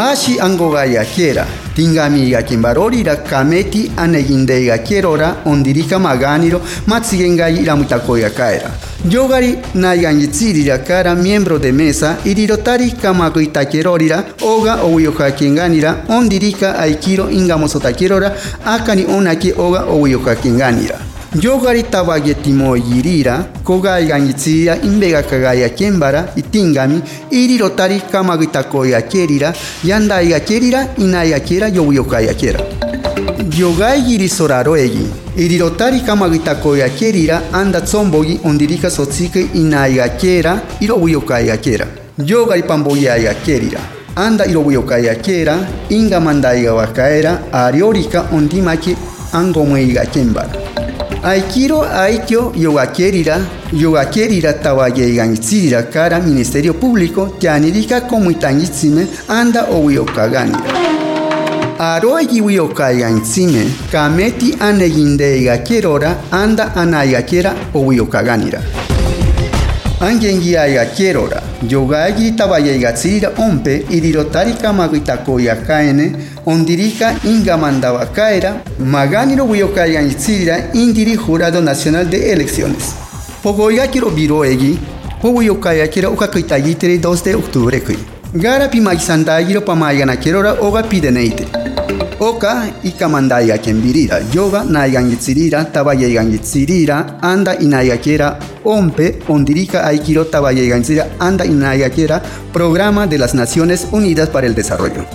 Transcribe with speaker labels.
Speaker 1: Ashi angogaya quiera, tingamiga kimbarorira kameti anegindeiga quierora ondirika maganiro matsigengai iramutakoya kaera. Yogari naiganyitzirira kara miembro de mesa irirotari kamakuitaquerorira oga owiyokakenganira ondirika aikiro ingamosotaquerora akani onaki oga owiyokakenganira. Yogari tabagetimoyirira kogaiganyitzira imbega kagaya kembara itingami irirotari kamagitakoya kerira yandaiga kerira inaiga kera yowiyokaya kera. Yogai soraroegi irirotari kamagitakoya kerira anda tsombogi ondirika sotsike inaiga kera irowiyokaya kera. Yogari pamboyaya kerira anda irowiyokaya kera inga mandaiga wakaera ariorika ondimaki angomweiga kembara. Aikiro aikyo yogakerira yogakerira tawayeganitsirira kara Ministerio Público tianirika komuitangitsime anda owiokaganira. Aroegi wiokaganitsime kameti anegindeiga kerora anda anaigakera owiokaganira. Angengiaiga kerora yogaegi tawayegatsirira ompe irirotari kamaguitakoya kaene ondirika ingamandaba kaera maganiro wiyokaiganitsirira indiri jurado nacional de elecciones. Pogoigakiro viroegi powiyokayakira ukakaitagitere 2 de octubre kui. Gara pimagisandagiro pamaiganakirora oga pideneite. Oka ikamandaiga kembirira yoga naigangitzirira tabayeigangitzirira anda inaigakera ompe ondirika aikiro tabayeigangitzirira anda inaigakera programa de las Naciones Unidas para el Desarrollo.